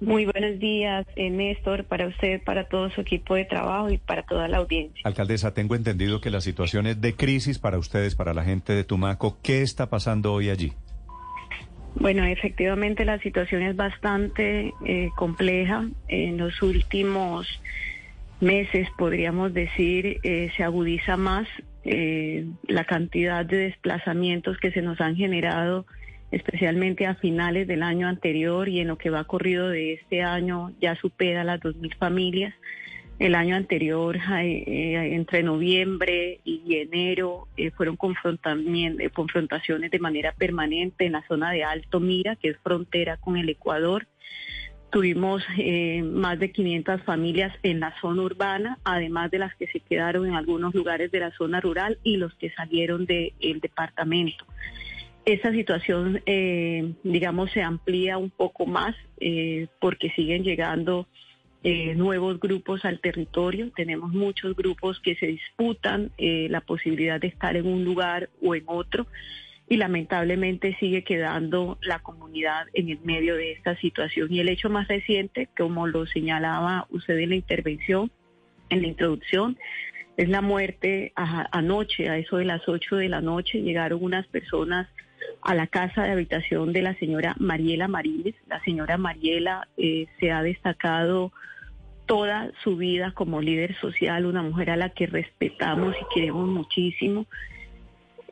Muy buenos días, eh, Néstor, para usted, para todo su equipo de trabajo y para toda la audiencia. Alcaldesa, tengo entendido que la situación es de crisis para ustedes, para la gente de Tumaco. ¿Qué está pasando hoy allí? Bueno, efectivamente la situación es bastante eh, compleja. En los últimos meses, podríamos decir, eh, se agudiza más eh, la cantidad de desplazamientos que se nos han generado, especialmente a finales del año anterior y en lo que va corrido de este año ya supera las 2.000 familias. El año anterior, eh, entre noviembre y enero, eh, fueron eh, confrontaciones de manera permanente en la zona de Alto Mira, que es frontera con el Ecuador. Tuvimos más de 500 familias en la zona urbana, además de las que se quedaron en algunos lugares de la zona rural y los que salieron del departamento. Esta situación, eh, digamos, se amplía un poco más eh, porque siguen llegando eh, nuevos grupos al territorio. Tenemos muchos grupos que se disputan la posibilidad de estar en un lugar o en otro y lamentablemente sigue quedando la comunidad en el medio de esta situación. Y el hecho más reciente, como lo señalaba usted en la intervención, en la introducción, es la muerte anoche, a eso de las 8 de la noche, llegaron unas personas a la casa de habitación de la señora Mariela Mariles. La señora Mariela eh, se ha destacado toda su vida como líder social, una mujer a la que respetamos y queremos muchísimo.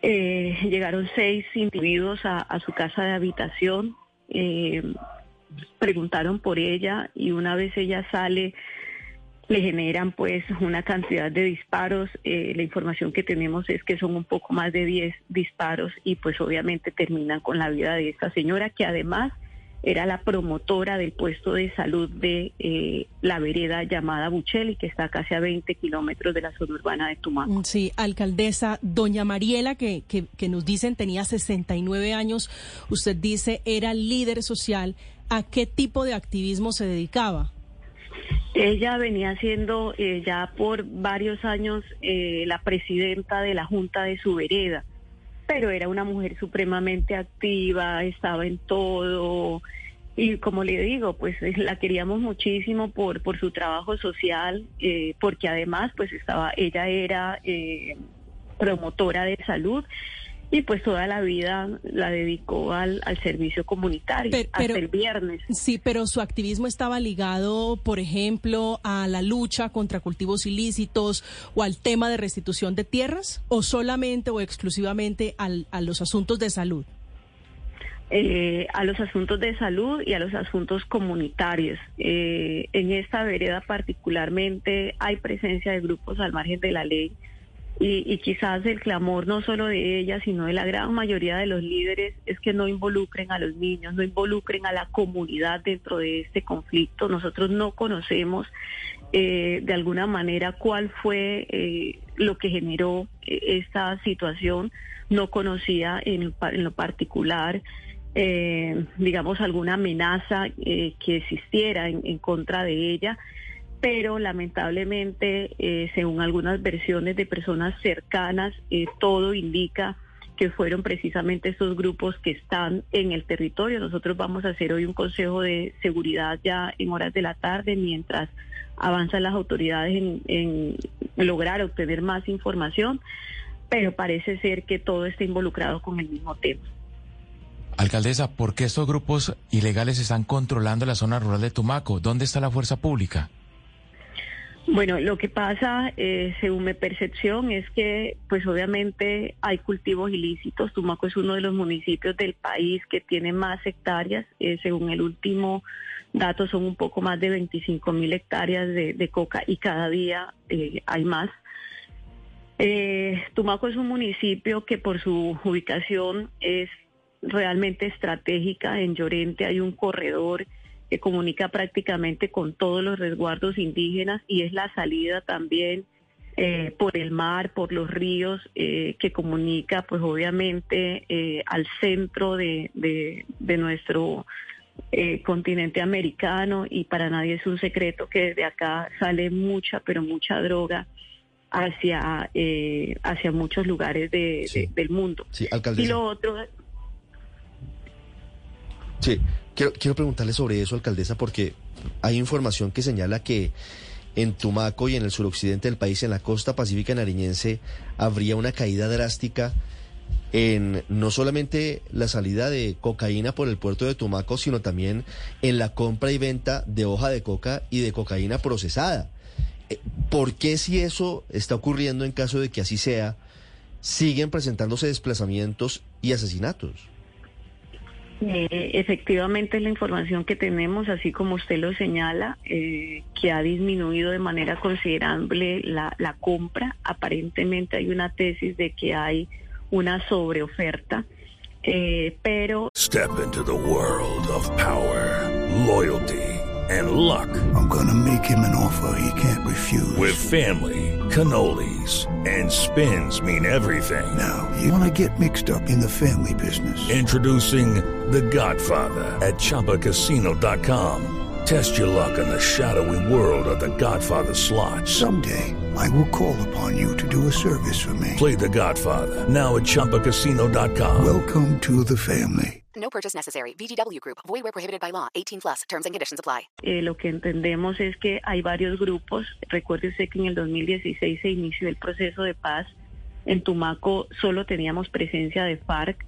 Eh, llegaron seis individuos a, a su casa de habitación, eh, preguntaron por ella y una vez ella sale le generan pues una cantidad de disparos. Eh, la información que tenemos es que son un poco más de 10 disparos y pues obviamente terminan con la vida de esta señora que además era la promotora del puesto de salud de eh, la vereda llamada Bucheli, que está casi a 20 kilómetros de la zona urbana de Tumaco. Sí, alcaldesa, doña Mariela, que, que, que nos dicen tenía 69 años, usted dice era líder social, ¿a qué tipo de activismo se dedicaba? Ella venía siendo eh, ya por varios años eh, la presidenta de la Junta de su vereda, pero era una mujer supremamente activa, estaba en todo. Y como le digo, pues eh, la queríamos muchísimo por, por su trabajo social, porque además pues estaba, ella era promotora de salud y pues toda la vida la dedicó al, al servicio comunitario, Pe- pero- hasta el viernes. Sí, pero su activismo estaba ligado, por ejemplo, a la lucha contra cultivos ilícitos o al tema de restitución de tierras, o solamente o exclusivamente al- a los asuntos de salud. eh, a los asuntos de salud y a los asuntos comunitarios. Eh, en esta vereda particularmente hay presencia de grupos al margen de la ley y, y quizás el clamor no solo de ella, sino de la gran mayoría de los líderes es que no involucren a los niños, no involucren a la comunidad dentro de este conflicto. Nosotros no conocemos eh, de alguna manera cuál fue eh, lo que generó eh, esta situación. No conocía en, lo particular eh, digamos, alguna amenaza que existiera en, en contra de ella, pero lamentablemente, eh, según algunas versiones de personas cercanas, eh, todo indica que fueron precisamente estos grupos que están en el territorio. Nosotros vamos a hacer hoy un consejo de seguridad ya en horas de la tarde mientras avanzan las autoridades en lograr obtener más información, pero parece ser que todo está involucrado con el mismo tema. Alcaldesa, ¿por qué estos grupos ilegales están controlando la zona rural de Tumaco? ¿Dónde está la fuerza pública? Bueno, lo que pasa, eh, según mi percepción, es que, pues obviamente hay cultivos ilícitos. Tumaco es uno de los municipios del país que tiene más hectáreas. Eh, según el último dato, son un poco más de 25 mil hectáreas de, coca y cada día eh, hay más. Eh, Tumaco es un municipio que por su ubicación es realmente estratégica. En Llorente hay un corredor que comunica prácticamente con todos los resguardos indígenas y es la salida también eh, por el mar, por los ríos, eh, que comunica pues obviamente eh, al centro de, de, de nuestro eh, continente americano y para nadie es un secreto que desde acá sale mucha, pero mucha droga hacia, hacia muchos lugares de, Sí. de- del mundo. Sí. Y lo otro, Sí, quiero, quiero preguntarle sobre eso, alcaldesa, porque hay información que señala que en Tumaco y en el suroccidente del país, en la costa pacífica nariñense, habría una caída drástica en no solamente la salida de cocaína por el puerto de Tumaco, sino también en la compra y venta de hoja de coca y de cocaína procesada. Eh, ¿Por qué si eso está ocurriendo en caso de que así sea, siguen presentándose desplazamientos y asesinatos? Eh, efectivamente, la información que tenemos, así como usted lo señala, eh, que ha disminuido de manera considerable la, la compra. Aparentemente hay una tesis de que hay una sobreoferta, eh, pero Step into the world of power, loyalty, and luck. I'm gonna make him an offer he can't refuse. With family, cannolis, and spins mean everything. Now, you wanna get mixed up in the family business. Introducing The Godfather at ChumbaCasino.com. Test your luck in the shadowy world of The Godfather slot. Someday, I will call upon you to do a service for me. Play The Godfather now at ChumbaCasino.com. Welcome to the family. No purchase necessary. VGW Group. Void where prohibited by law. 18 plus. Terms and conditions apply. eh, lo que entendemos es que hay varios grupos. Recuerde usted que en el 2016 se inició el proceso de paz. En Tumaco solo teníamos presencia de FARC.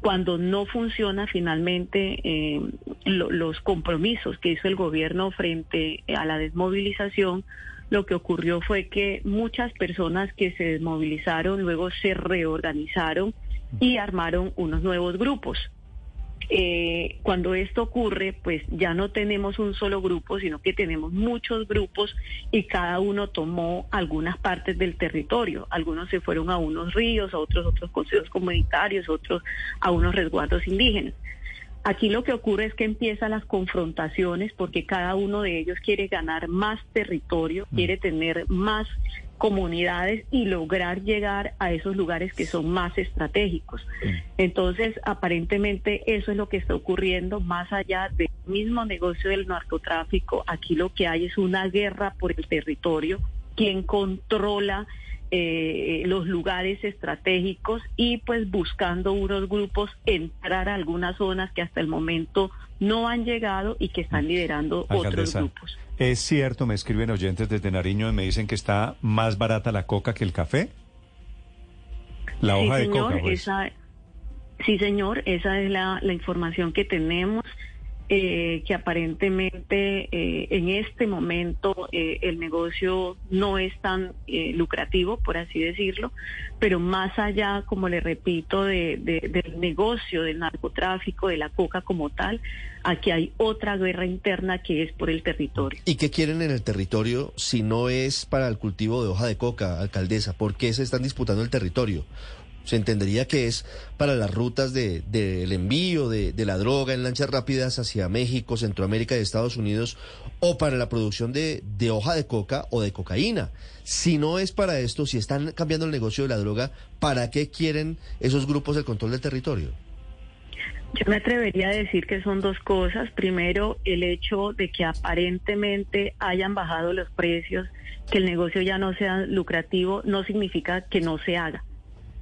Cuando no funciona finalmente eh, lo- los compromisos que hizo el gobierno frente a la desmovilización, lo que ocurrió fue que muchas personas que se desmovilizaron luego se reorganizaron y armaron unos nuevos grupos. Eh, cuando esto ocurre, pues ya no tenemos un solo grupo, sino que tenemos muchos grupos y cada uno tomó algunas partes del territorio. Algunos se fueron a unos ríos, a otros otros consejos comunitarios, otros a unos resguardos indígenas. Aquí lo que ocurre es que empiezan las confrontaciones porque cada uno de ellos quiere ganar más territorio, quiere tener más comunidades y lograr llegar a esos lugares que son más estratégicos. Entonces, aparentemente eso es lo que está ocurriendo más allá del mismo negocio del narcotráfico. Aquí lo que hay es una guerra por el territorio, quien controla eh, los lugares estratégicos y pues buscando unos grupos entrar a algunas zonas que hasta el momento no han llegado y que están liderando otros grupos. ¿es cierto, me escriben oyentes desde Nariño y me dicen que está más barata la coca que el café? La sí, hoja de señor, coca, pues. esa, sí, señor, esa es la, la información que tenemos, eh, que aparentemente eh, en este momento eh, el negocio no es tan eh, lucrativo, por así decirlo, pero más allá, como le repito, de, de- del negocio del narcotráfico, de la coca como tal, aquí hay otra guerra interna que es por el territorio. ¿Y qué quieren en el territorio si no es para el cultivo de hoja de coca, alcaldesa? ¿Por qué se están disputando el territorio? Se entendería que es para las rutas de- del envío de, de la droga en lanchas rápidas hacia México, Centroamérica y Estados Unidos, o para la producción de, de hoja de coca o de cocaína. Si no es para esto, si están cambiando el negocio de la droga, ¿para qué quieren esos grupos el control del territorio? Yo me atrevería a decir que son dos cosas. Primero, el hecho de que aparentemente hayan bajado los precios, que el negocio ya no sea lucrativo, no significa que no se haga.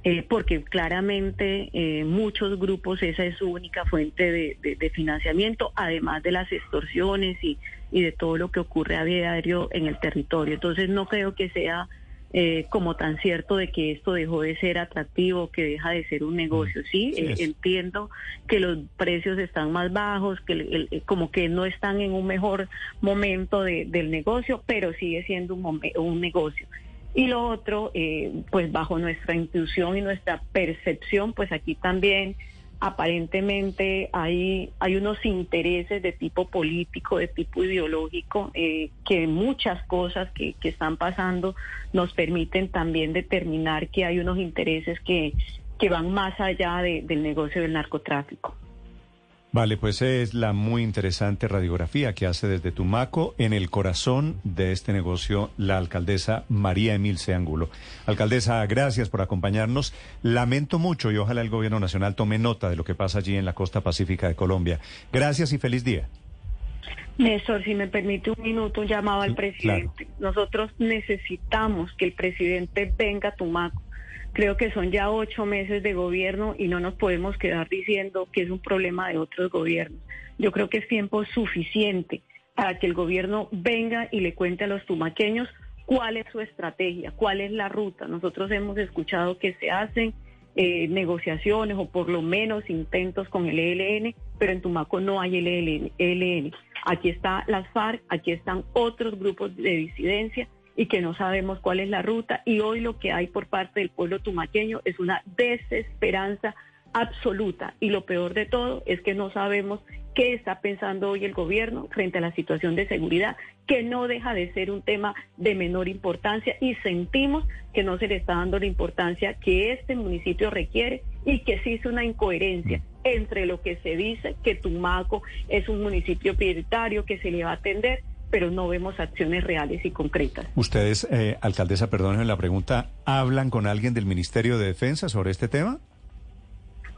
Eh, porque claramente eh, muchos grupos esa es su única fuente de, de- de financiamiento, además de las extorsiones y, y de todo lo que ocurre a diario en el territorio. Entonces no creo que sea eh, como tan cierto de que esto dejó de ser atractivo, que deja de ser un negocio. Sí, entiendo que los precios están más bajos, que el- el- como que no están en un mejor momento de- del negocio, pero sigue siendo un, un negocio. Y lo otro, eh, pues bajo nuestra intuición y nuestra percepción, pues aquí también aparentemente hay, hay unos intereses de tipo político, de tipo ideológico, eh, que muchas cosas que, que están pasando nos permiten también determinar que hay unos intereses que, que van más allá de- del negocio del narcotráfico. Vale, pues es la muy interesante radiografía que hace desde Tumaco en el corazón de este negocio la alcaldesa María Emilce Angulo. Alcaldesa, gracias por acompañarnos. Lamento mucho y ojalá el gobierno nacional tome nota de lo que pasa allí en la costa pacífica de Colombia. Gracias y feliz día. Néstor, si me permite un minuto, un llamado al presidente. Nosotros necesitamos que el presidente venga a Tumaco. Creo que son ya ocho meses de gobierno y no nos podemos quedar diciendo que es un problema de otros gobiernos. Yo creo que es tiempo suficiente para que el gobierno venga y le cuente a los tumaqueños cuál es su estrategia, cuál es la ruta. Nosotros hemos escuchado que se hacen eh, negociaciones o por lo menos intentos con el ELN, pero en Tumaco no hay el ELN. Aquí está las FARC, aquí están otros grupos de disidencia y que no sabemos cuál es la ruta. Y hoy lo que hay por parte del pueblo tumaqueño es una desesperanza absoluta. Y lo peor de todo es que no sabemos qué está pensando hoy el gobierno frente a la situación de seguridad, que no deja de ser un tema de menor importancia y sentimos que no se le está dando la importancia que este municipio requiere y que sí es una incoherencia entre lo que se dice que Tumaco es un municipio prioritario que se le va a atender, pero no vemos acciones reales y concretas. Ustedes, eh, alcaldesa, perdónenme la pregunta, ¿hablan con alguien del Ministerio de Defensa sobre este tema?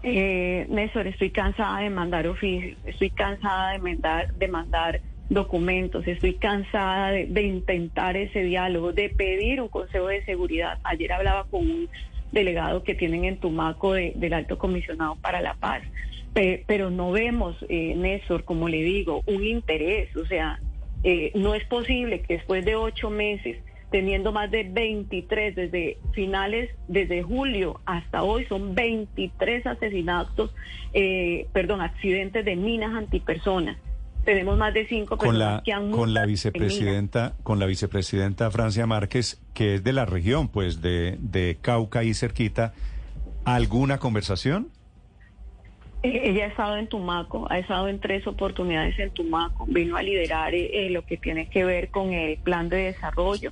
Eh, Néstor, estoy cansada de mandar oficios, estoy cansada de mandar, de mandar documentos, estoy cansada de, de intentar ese diálogo, de pedir un consejo de seguridad. Ayer hablaba con un delegado que tienen en Tumaco de- del Alto Comisionado para la Paz, Pe- pero no vemos, eh, Néstor, como le digo, un interés. O sea, eh, no es posible que después de ocho meses teniendo más de 23 desde finales, desde julio hasta hoy, son 23 asesinatos, eh, perdón, accidentes de minas antipersonas. Tenemos más de cinco Con personas la, que han con la vicepresidenta, con la vicepresidenta Francia Márquez, que es de la región, pues de, de Cauca y cerquita, ¿alguna conversación? Eh, Ella ha estado en Tumaco, ha estado en tres oportunidades en Tumaco, vino a liderar eh, eh, lo que tiene que ver con el plan de desarrollo,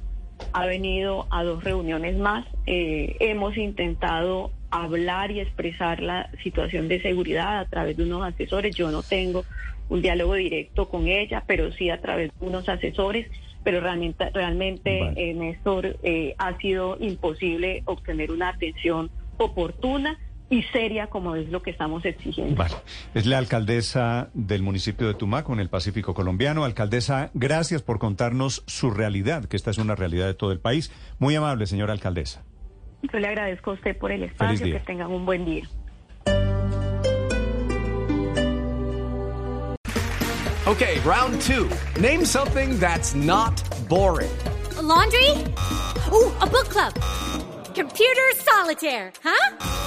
ha venido a dos reuniones más, eh, hemos intentado hablar y expresar la situación de seguridad a través de unos asesores, yo no tengo un diálogo directo con ella, pero sí a través de unos asesores, pero realmente, realmente Vale. eh, Néstor, eh, ha sido imposible obtener una atención oportuna y seria como es lo que estamos exigiendo. Vale. Es la alcaldesa del municipio de Tumaco, en el Pacífico colombiano. Alcaldesa, gracias por contarnos su realidad, que esta es una realidad de todo el país. Muy amable, señora alcaldesa. Yo le agradezco a usted por el espacio, que tengan un buen día. Okay, round two. Name something that's not boring. A laundry? Ooh, a book club. Computer solitaire, huh?